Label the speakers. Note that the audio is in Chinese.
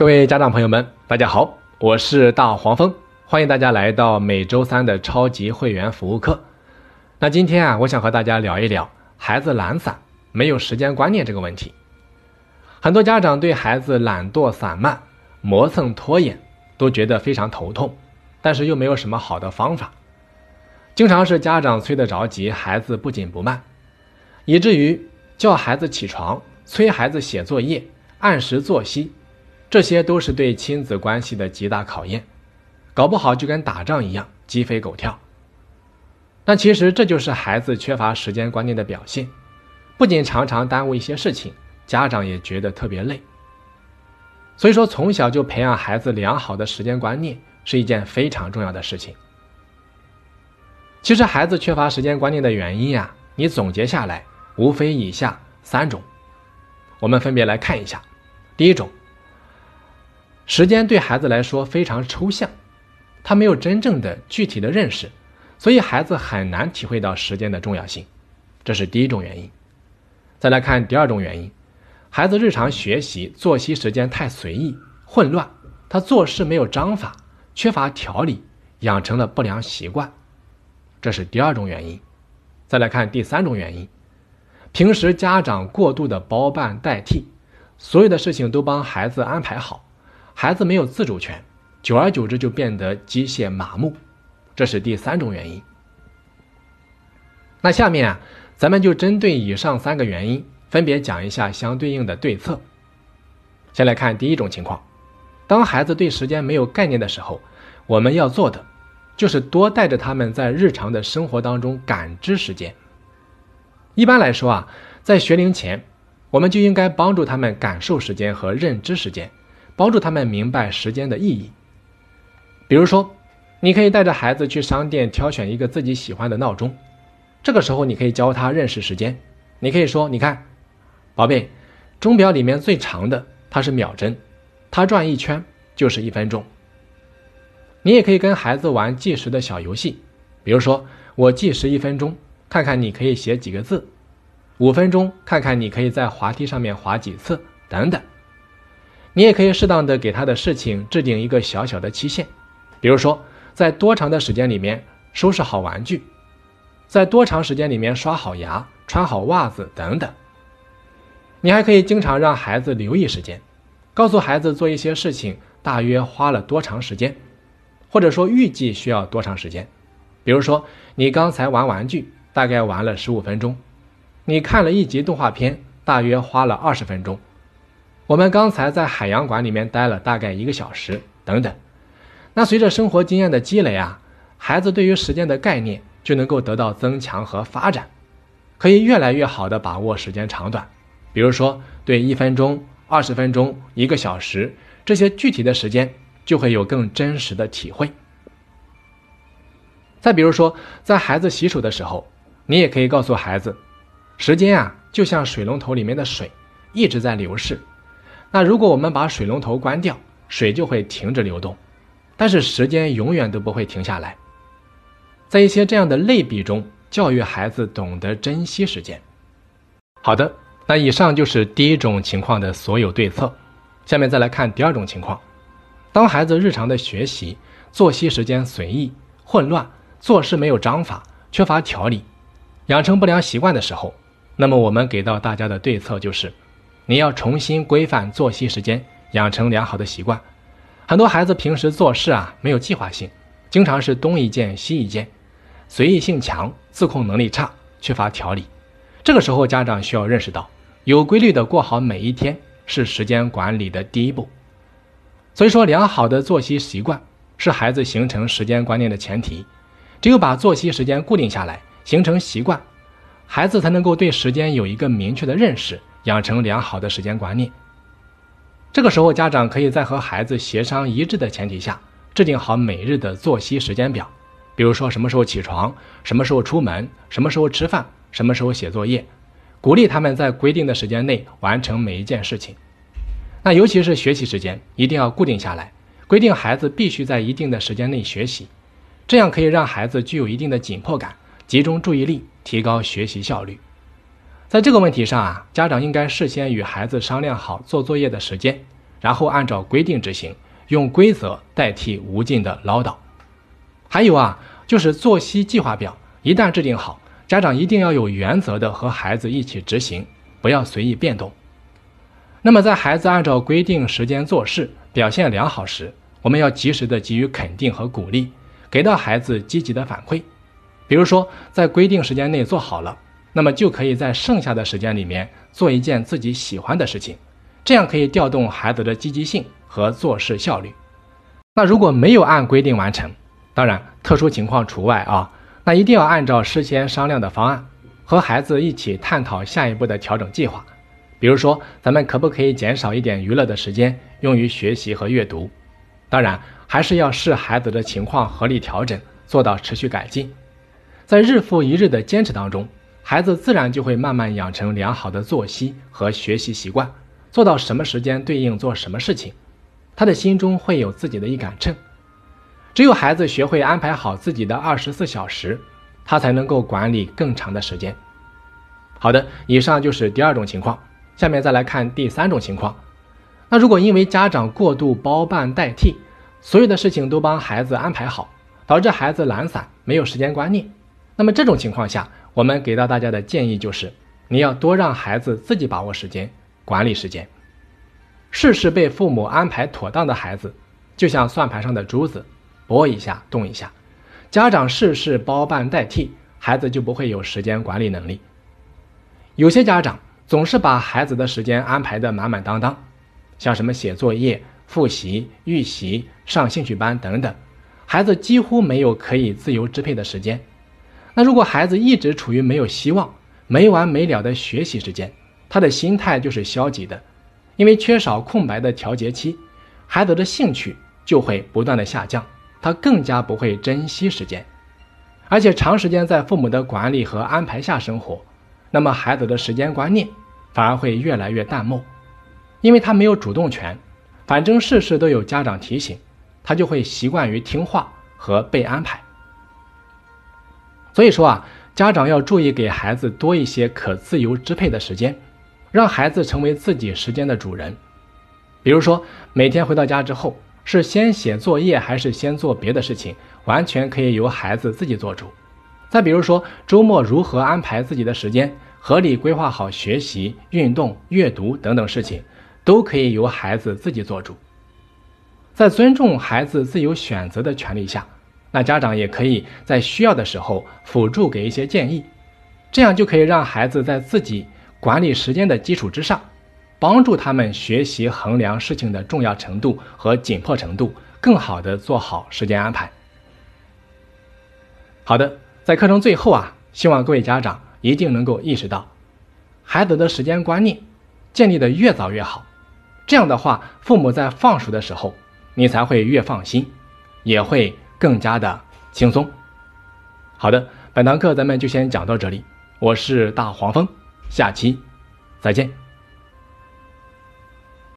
Speaker 1: 各位家长朋友们，大家好，我是大黄蜂，欢迎大家来到每周三的超级会员服务课。那今天啊，我想和大家聊一聊孩子懒散、没有时间观念这个问题。很多家长对孩子懒惰散漫、磨蹭拖延都觉得非常头痛，但是又没有什么好的方法，经常是家长催得着急，孩子不紧不慢，以至于叫孩子起床、催孩子写作业、按时作息。这些都是对亲子关系的极大考验，搞不好就跟打仗一样鸡飞狗跳。那其实这就是孩子缺乏时间观念的表现，不仅常常耽误一些事情，家长也觉得特别累。所以说，从小就培养孩子良好的时间观念是一件非常重要的事情。其实孩子缺乏时间观念的原因呀，你总结下来无非以下三种，我们分别来看一下。第一种。时间对孩子来说非常抽象，他没有真正的具体的认识，所以孩子很难体会到时间的重要性，这是第一种原因。再来看第二种原因，孩子日常学习作息时间太随意、混乱，他做事没有章法，缺乏条理，养成了不良习惯，这是第二种原因。再来看第三种原因，平时家长过度的包办代替，所有的事情都帮孩子安排好。孩子没有自主权，久而久之就变得机械麻木，这是第三种原因。那下面啊，咱们就针对以上三个原因，分别讲一下相对应的对策。先来看第一种情况，当孩子对时间没有概念的时候，我们要做的就是多带着他们在日常的生活当中感知时间。一般来说啊，在学龄前，我们就应该帮助他们感受时间和认知时间。帮助他们明白时间的意义。比如说，你可以带着孩子去商店挑选一个自己喜欢的闹钟，这个时候你可以教他认识时间。你可以说：“你看，宝贝，钟表里面最长的它是秒针，它转一圈就是一分钟。”你也可以跟孩子玩计时的小游戏，比如说我计时一分钟，看看你可以写几个字；五分钟，看看你可以在滑梯上面滑几次，等等。你也可以适当的给他的事情制定一个小小的期限，比如说在多长的时间里面收拾好玩具，在多长时间里面刷好牙、穿好袜子等等。你还可以经常让孩子留意时间，告诉孩子做一些事情大约花了多长时间，或者说预计需要多长时间。比如说你刚才玩玩具大概玩了十五分钟，你看了一集动画片大约花了二十分钟。我们刚才在海洋馆里面待了大概一个小时，等等。那随着生活经验的积累啊，孩子对于时间的概念就能够得到增强和发展，可以越来越好的把握时间长短。比如说，对一分钟、二十分钟、一个小时这些具体的时间，就会有更真实的体会。再比如说，在孩子洗手的时候，你也可以告诉孩子，时间啊就像水龙头里面的水，一直在流逝。那如果我们把水龙头关掉，水就会停止流动，但是时间永远都不会停下来。在一些这样的类比中，教育孩子懂得珍惜时间。好的，那以上就是第一种情况的所有对策。下面再来看第二种情况：当孩子日常的学习作息时间随意、混乱，做事没有章法，缺乏条理，养成不良习惯的时候，那么我们给到大家的对策就是。你要重新规范作息时间，养成良好的习惯。很多孩子平时做事啊没有计划性，经常是东一件西一件，随意性强，自控能力差，缺乏条理。这个时候，家长需要认识到，有规律的过好每一天是时间管理的第一步。所以说，良好的作息习惯是孩子形成时间观念的前提。只有把作息时间固定下来，形成习惯，孩子才能够对时间有一个明确的认识。养成良好的时间观念。这个时候，家长可以在和孩子协商一致的前提下，制定好每日的作息时间表。比如说，什么时候起床，什么时候出门，什么时候吃饭，什么时候写作业，鼓励他们在规定的时间内完成每一件事情。那尤其是学习时间，一定要固定下来，规定孩子必须在一定的时间内学习，这样可以让孩子具有一定的紧迫感，集中注意力，提高学习效率。在这个问题上啊，家长应该事先与孩子商量好做作业的时间，然后按照规定执行，用规则代替无尽的唠叨。还有啊，就是作息计划表，一旦制定好，家长一定要有原则的和孩子一起执行，不要随意变动。那么，在孩子按照规定时间做事，表现良好时，我们要及时的给予肯定和鼓励，给到孩子积极的反馈。比如说，在规定时间内做好了，那么就可以在剩下的时间里面做一件自己喜欢的事情，这样可以调动孩子的积极性和做事效率。那如果没有按规定完成，当然，特殊情况除外啊。那一定要按照事先商量的方案，和孩子一起探讨下一步的调整计划。比如说，咱们可不可以减少一点娱乐的时间，用于学习和阅读？当然，还是要视孩子的情况合理调整，做到持续改进。在日复一日的坚持当中，孩子自然就会慢慢养成良好的作息和学习习惯，做到什么时间对应做什么事情，他的心中会有自己的一杆秤。只有孩子学会安排好自己的二十四小时，他才能够管理更长的时间。好的，以上就是第二种情况，下面再来看第三种情况。那如果因为家长过度包办代替，所有的事情都帮孩子安排好，导致孩子懒散，没有时间观念，那么这种情况下，我们给到大家的建议就是，你要多让孩子自己把握时间，管理时间。事事被父母安排妥当的孩子，就像算盘上的珠子。拨一下，动一下，家长事事包办代替，孩子就不会有时间管理能力。有些家长总是把孩子的时间安排的满满当当，像什么写作业、复习、预习、上兴趣班等等，孩子几乎没有可以自由支配的时间。那如果孩子一直处于没有希望、没完没了的学习时间，他的心态就是消极的，因为缺少空白的调节期，孩子的兴趣就会不断的下降。他更加不会珍惜时间，而且长时间在父母的管理和安排下生活，那么孩子的时间观念反而会越来越淡漠，因为他没有主动权，反正事事都有家长提醒，他就会习惯于听话和被安排。所以说啊，家长要注意给孩子多一些可自由支配的时间，让孩子成为自己时间的主人。比如说，每天回到家之后。是先写作业还是先做别的事情，完全可以由孩子自己做主。再比如说，周末如何安排自己的时间，合理规划好学习、运动、阅读等等事情，都可以由孩子自己做主。在尊重孩子自由选择的权利下，那家长也可以在需要的时候辅助给一些建议，这样就可以让孩子在自己管理时间的基础之上。帮助他们学习衡量事情的重要程度和紧迫程度，更好的做好时间安排。好的，在课程最后啊，希望各位家长一定能够意识到，孩子的时间观念建立的越早越好。这样的话，父母在放手的时候，你才会越放心，也会更加的轻松。好的，本堂课咱们就先讲到这里，我是大黄蜂，下期再见。